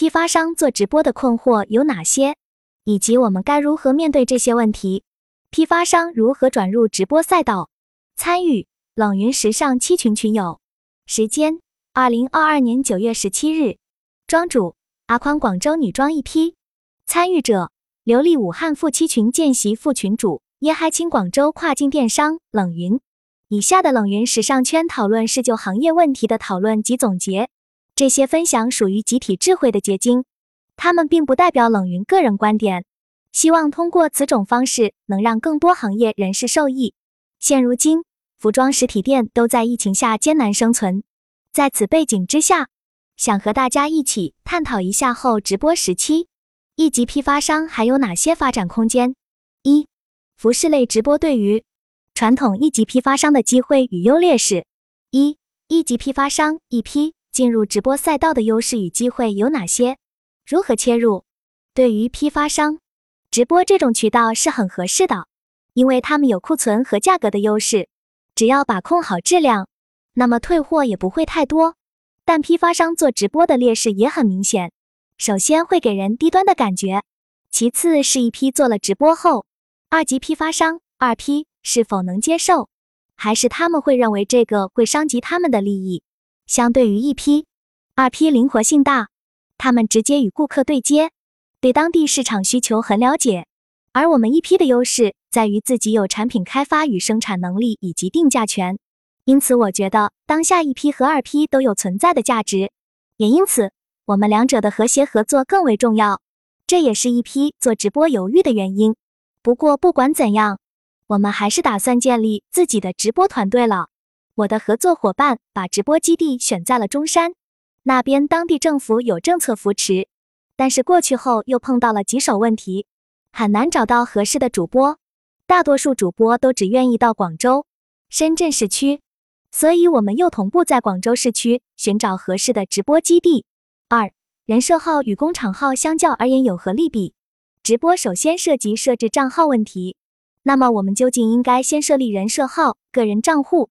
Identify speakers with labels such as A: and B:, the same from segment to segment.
A: 批发商做直播的困惑有哪些，以及我们该如何面对这些问题？批发商如何转入直播赛道？参与冷云时尚七群群友，时间二零二二年九月十七日，庄主阿宽广州女装一批，参与者刘丽武汉副七群见习副群主耶嗨青广州跨境电商冷云。以下的冷云时尚圈讨论是就行业问题的讨论及总结。这些分享属于集体智慧的结晶，他们并不代表冷云个人观点。希望通过此种方式，能让更多行业人士受益。现如今，服装实体店都在疫情下艰难生存，在此背景之下，想和大家一起探讨一下后直播时期一级批发商还有哪些发展空间。一、服饰类直播对于传统一级批发商的机会与优劣势。一、一级批发商一批。进入直播赛道的优势与机会有哪些？如何切入？对于批发商，直播这种渠道是很合适的，因为他们有库存和价格的优势，只要把控好质量，那么退货也不会太多。但批发商做直播的劣势也很明显，首先会给人低端的感觉，其次是一批做了直播后，二级批发商二批是否能接受，还是他们会认为这个会伤及他们的利益？相对于一批、二批灵活性大，他们直接与顾客对接，对当地市场需求很了解。而我们一批的优势在于自己有产品开发与生产能力以及定价权，因此我觉得当下一批和二批都有存在的价值，也因此我们两者的和谐合作更为重要。这也是一批做直播犹豫的原因。不过不管怎样，我们还是打算建立自己的直播团队了。我的合作伙伴把直播基地选在了中山，那边当地政府有政策扶持，但是过去后又碰到了棘手问题，很难找到合适的主播，大多数主播都只愿意到广州、深圳市区，所以我们又同步在广州市区寻找合适的直播基地。二人设号与工厂号相较而言有何利弊？直播首先涉及设置账号问题，那么我们究竟应该先设立人设号、个人账户？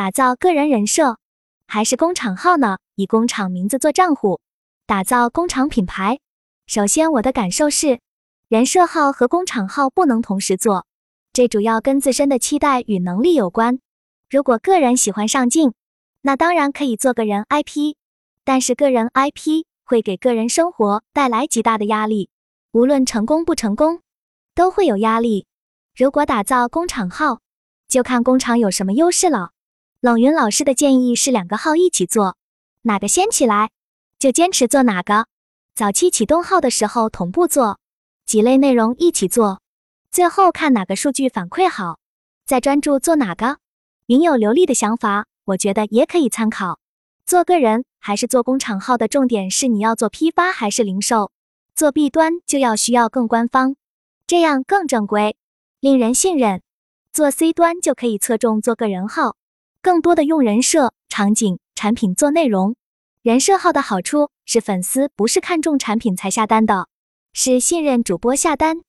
A: 打造个人人设，还是工厂号呢？以工厂名字做账户，打造工厂品牌。首先，我的感受是，人设号和工厂号不能同时做，这主要跟自身的期待与能力有关。如果个人喜欢上镜，那当然可以做个人 IP，但是个人 IP 会给个人生活带来极大的压力，无论成功不成功，都会有压力。如果打造工厂号，就看工厂有什么优势了。冷云老师的建议是两个号一起做，哪个先起来就坚持做哪个。早期启动号的时候同步做几类内容一起做，最后看哪个数据反馈好，再专注做哪个。云有流利的想法，我觉得也可以参考。做个人还是做工厂号的重点是你要做批发还是零售。做 B 端就要需要更官方，这样更正规，令人信任。做 C 端就可以侧重做个人号。更多的用人设、场景、产品做内容。人设号的好处是粉丝不是看中产品才下单的，是信任主播下单，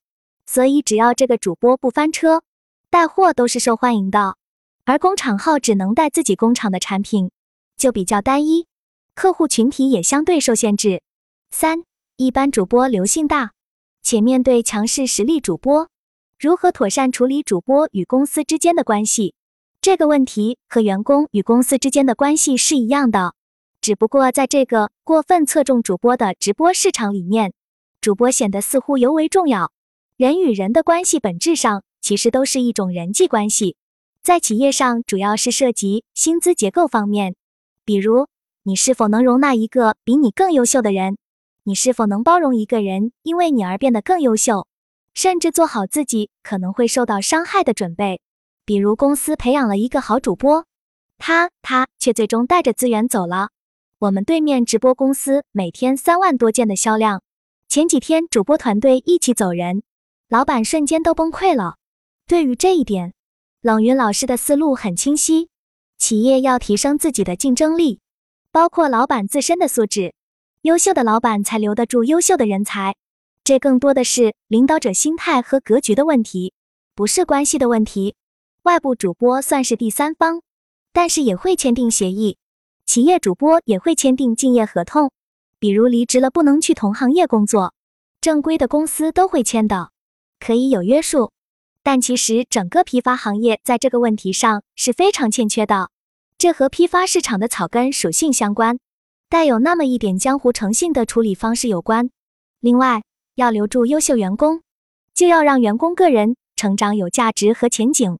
A: 所以只要这个主播不翻车，带货都是受欢迎的。而工厂号只能带自己工厂的产品，就比较单一，客户群体也相对受限制。三，一般主播流性大，且面对强势实力主播，如何妥善处理主播与公司之间的关系？这个问题和员工与公司之间的关系是一样的，只不过在这个过分侧重主播的直播市场里面，主播显得似乎尤为重要。人与人的关系本质上其实都是一种人际关系，在企业上主要是涉及薪资结构方面，比如你是否能容纳一个比你更优秀的人，你是否能包容一个人因为你而变得更优秀，甚至做好自己可能会受到伤害的准备。比如公司培养了一个好主播，他他却最终带着资源走了。我们对面直播公司每天三万多件的销量，前几天主播团队一起走人，老板瞬间都崩溃了。对于这一点，冷云老师的思路很清晰：企业要提升自己的竞争力，包括老板自身的素质，优秀的老板才留得住优秀的人才。这更多的是领导者心态和格局的问题，不是关系的问题。外部主播算是第三方，但是也会签订协议，企业主播也会签订竞业合同。比如离职了不能去同行业工作，正规的公司都会签的，可以有约束。但其实整个批发行业在这个问题上是非常欠缺的，这和批发市场的草根属性相关，带有那么一点江湖诚信的处理方式有关。另外，要留住优秀员工，就要让员工个人成长有价值和前景，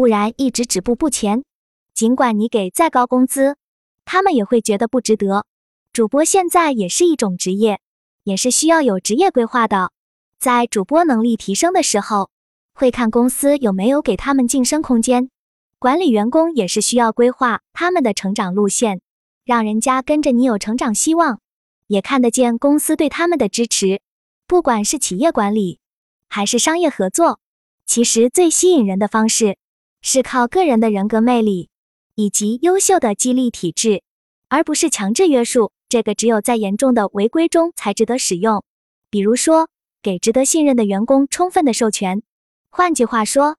A: 不然一直止步不前。尽管你给再高工资，他们也会觉得不值得。主播现在也是一种职业，也是需要有职业规划的。在主播能力提升的时候，会看公司有没有给他们晋升空间。管理员工也是需要规划他们的成长路线，让人家跟着你有成长希望，也看得见公司对他们的支持。不管是企业管理还是商业合作，其实最吸引人的方式是靠个人的人格魅力以及优秀的激励体制，而不是强制约束。这个只有在严重的违规中才值得使用，比如说给值得信任的员工充分的授权。换句话说，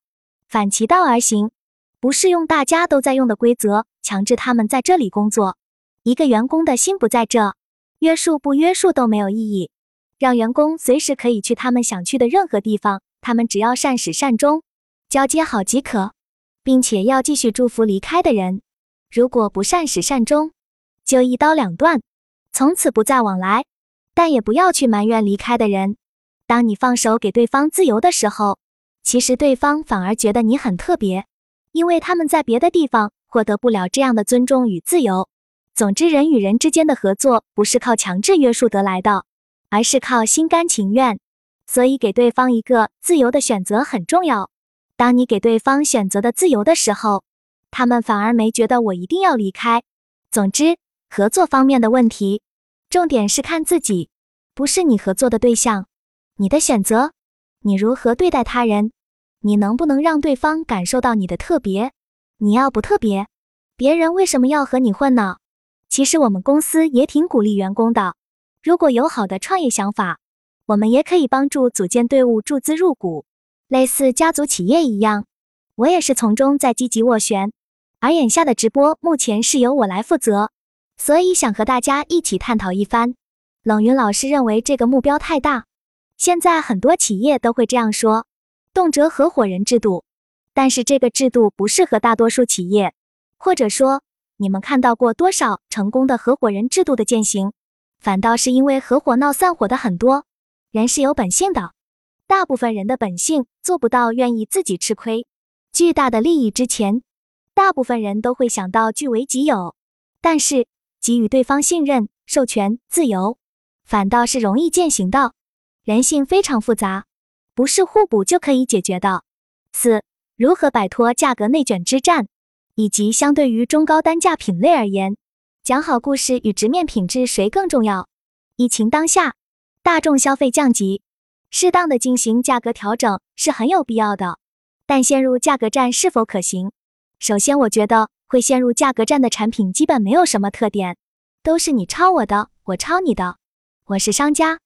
A: 反其道而行，不适用大家都在用的规则强制他们在这里工作。一个员工的心不在这，约束不约束都没有意义。让员工随时可以去他们想去的任何地方，他们只要善始善终，交接好即可，并且要继续祝福离开的人。如果不善始善终，就一刀两断。从此不再往来，但也不要去埋怨离开的人。当你放手给对方自由的时候，其实对方反而觉得你很特别，因为他们在别的地方获得不了这样的尊重与自由。总之，人与人之间的合作不是靠强制约束得来的，而是靠心甘情愿。所以，给对方一个自由的选择很重要。当你给对方选择的自由的时候，他们反而没觉得我一定要离开。总之。合作方面的问题，重点是看自己，不是你合作的对象。你的选择，你如何对待他人，你能不能让对方感受到你的特别？你要不特别，别人为什么要和你混呢？其实我们公司也挺鼓励员工的，如果有好的创业想法，我们也可以帮助组建队伍、注资入股，类似家族企业一样。我也是从中在积极斡旋，而眼下的直播目前是由我来负责。所以想和大家一起探讨一番。冷云老师认为这个目标太大，现在很多企业都会这样说，动辄合伙人制度，但是这个制度不适合大多数企业，或者说你们看到过多少成功的合伙人制度的践行？反倒是因为合伙闹散伙的很多。人是有本性的，大部分人的本性做不到愿意自己吃亏。巨大的利益之前，大部分人都会想到据为己有，但是。给予对方信任、授权、自由，反倒是容易践行的。人性非常复杂，不是互补就可以解决的。四、如何摆脱价格内卷之战，以及相对于中高单价品类而言，讲好故事与直面品质谁更重要？疫情当下，大众消费降级，适当的进行价格调整是很有必要的。但陷入价格战是否可行？首先，我觉得。会陷入价格战的产品基本没有什么特点，都是你抄我的，我抄你的。我是商家，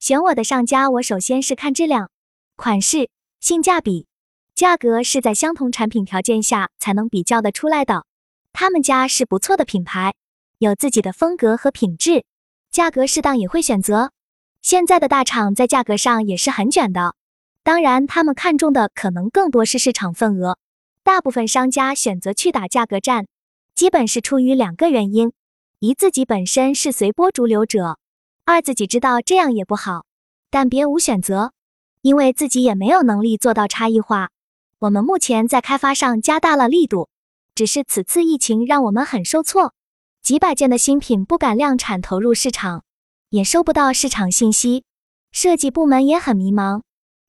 A: 选我的上家，我首先是看质量、款式、性价比，价格是在相同产品条件下才能比较的出来的。他们家是不错的品牌，有自己的风格和品质，价格适当也会选择。现在的大厂在价格上也是很卷的，当然他们看重的可能更多是市场份额。大部分商家选择去打价格战，基本是出于两个原因：一自己本身是随波逐流者；二自己知道这样也不好，但别无选择，因为自己也没有能力做到差异化。我们目前在开发上加大了力度，只是此次疫情让我们很受挫，几百件的新品不敢量产投入市场，也收不到市场信息，设计部门也很迷茫，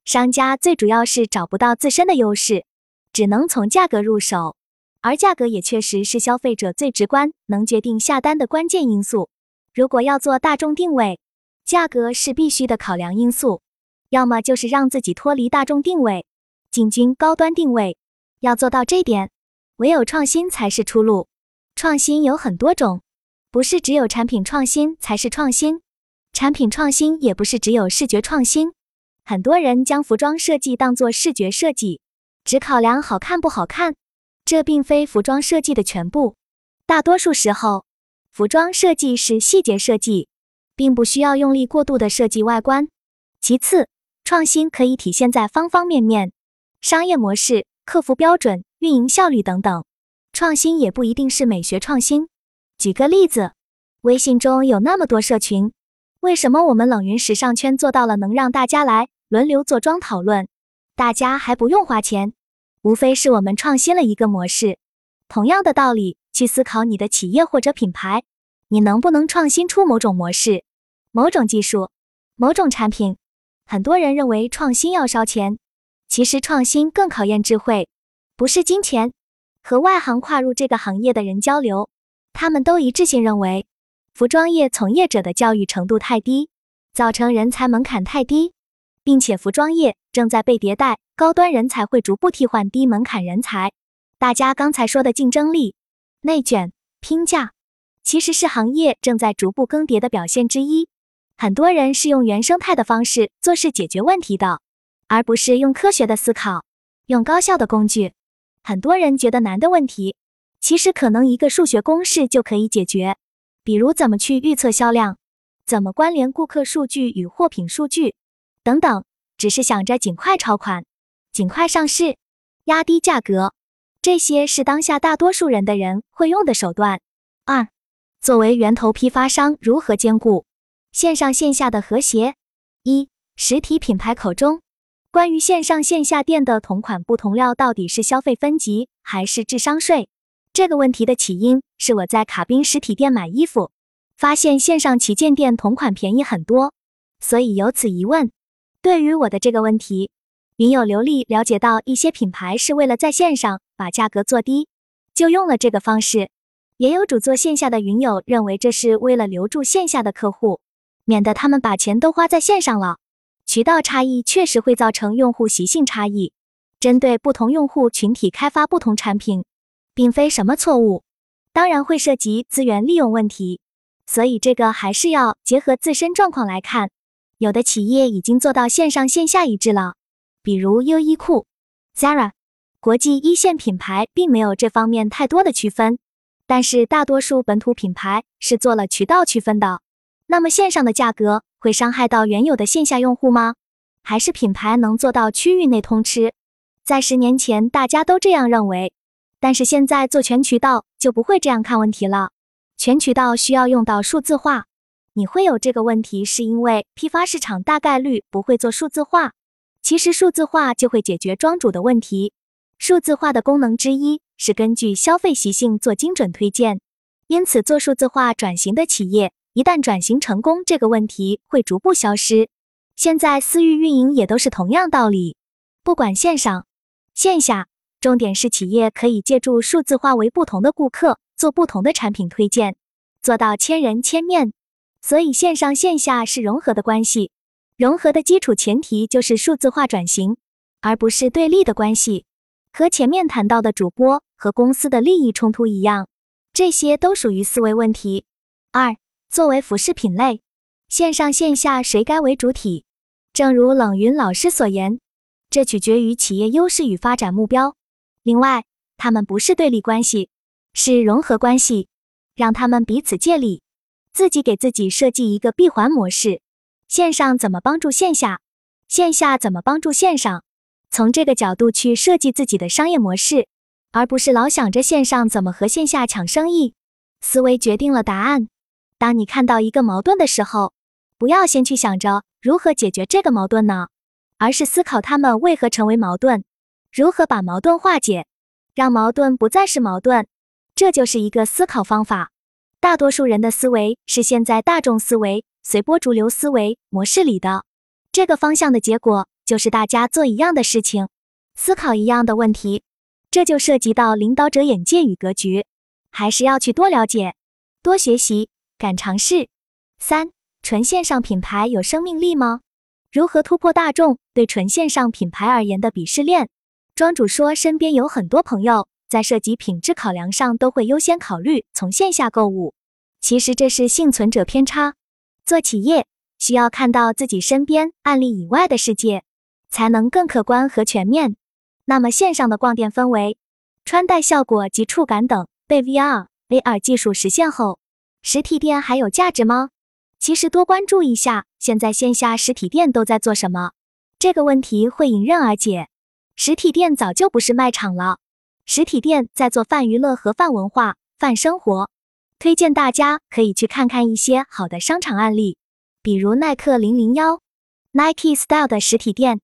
A: 商家最主要是找不到自身的优势。只能从价格入手，而价格也确实是消费者最直观、能决定下单的关键因素。如果要做大众定位，价格是必须的考量因素。要么就是让自己脱离大众定位，进军高端定位。要做到这点，唯有创新才是出路。创新有很多种，不是只有产品创新才是创新，产品创新也不是只有视觉创新。很多人将服装设计当做视觉设计。只考量好看不好看，这并非服装设计的全部。大多数时候，服装设计是细节设计，并不需要用力过度的设计外观。其次，创新可以体现在方方面面，商业模式、客服标准、运营效率等等。创新也不一定是美学创新。举个例子，微信中有那么多社群，为什么我们冷云时尚圈做到了能让大家来轮流坐庄讨论，大家还不用花钱？无非是我们创新了一个模式。同样的道理，去思考你的企业或者品牌，你能不能创新出某种模式、某种技术、某种产品？很多人认为创新要烧钱，其实创新更考验智慧，不是金钱。和外行跨入这个行业的人交流，他们都一致性认为，服装业从业者的教育程度太低，造成人才门槛太低，并且服装业正在被迭代，高端人才会逐步替换低门槛人才。大家刚才说的竞争力、内卷、拼价，其实是行业正在逐步更迭的表现之一。很多人是用原生态的方式做事解决问题的，而不是用科学的思考，用高效的工具。很多人觉得难的问题，其实可能一个数学公式就可以解决。比如怎么去预测销量，怎么关联顾客数据与货品数据等等，只是想着尽快超款、尽快上市、压低价格，这些是当下大多数人的人会用的手段。二，作为源头批发商，如何兼顾线上线下的和谐？一，实体品牌口中。关于线上线下店的同款不同料，到底是消费分级还是智商税？这个问题的起因是我在卡宾实体店买衣服，发现线上旗舰店同款便宜很多，所以有此疑问。对于我的这个问题，云友刘丽了解到一些品牌是为了在线上把价格做低，就用了这个方式；也有主做线下的云友认为这是为了留住线下的客户，免得他们把钱都花在线上了。渠道差异确实会造成用户习性差异，针对不同用户群体开发不同产品，并非什么错误。当然会涉及资源利用问题，所以这个还是要结合自身状况来看。有的企业已经做到线上线下一致了，比如优衣库、Zara，国际一线品牌并没有这方面太多的区分，但是大多数本土品牌是做了渠道区分的。那么线上的价格。会伤害到原有的线下用户吗？还是品牌能做到区域内通吃？在十年前，大家都这样认为，但是现在做全渠道就不会这样看问题了。全渠道需要用到数字化，你会有这个问题，是因为批发市场大概率不会做数字化。其实数字化就会解决庄主的问题。数字化的功能之一是根据消费习性做精准推荐，因此做数字化转型的企业。一旦转型成功，这个问题会逐步消失。现在私域运营也都是同样道理，不管线上线下，重点是企业可以借助数字化为不同的顾客做不同的产品推荐，做到千人千面。所以线上线下是融合的关系，融合的基础前提就是数字化转型，而不是对立的关系。和前面谈到的主播和公司的利益冲突一样，这些都属于思维问题。二。作为服饰品类，线上线下谁该为主体？正如冷云老师所言，这取决于企业优势与发展目标。另外，他们不是对立关系，是融合关系，让他们彼此借力，自己给自己设计一个闭环模式。线上怎么帮助线下？线下怎么帮助线上？从这个角度去设计自己的商业模式，而不是老想着线上怎么和线下抢生意。思维决定了答案。当你看到一个矛盾的时候，不要先去想着如何解决这个矛盾呢，而是思考他们为何成为矛盾，如何把矛盾化解，让矛盾不再是矛盾。这就是一个思考方法。大多数人的思维是现在大众思维、随波逐流思维模式里的这个方向的结果，就是大家做一样的事情，思考一样的问题。这就涉及到领导者眼界与格局，还是要去多了解、多学习。敢尝试。三、纯线上品牌有生命力吗？如何突破大众对纯线上品牌而言的鄙视链？庄主说，身边有很多朋友在涉及品质考量上都会优先考虑从线下购物。其实这是幸存者偏差。做企业需要看到自己身边案例以外的世界，才能更客观和全面。那么线上的逛店氛围、穿戴效果及触感等被 VR、AR 技术实现后。实体店还有价值吗？其实多关注一下现在线下实体店都在做什么，这个问题会迎刃而解。实体店早就不是卖场了，实体店在做泛娱乐和泛文化、泛生活。推荐大家可以去看看一些好的商场案例，比如耐克零零幺 Nike Style 的实体店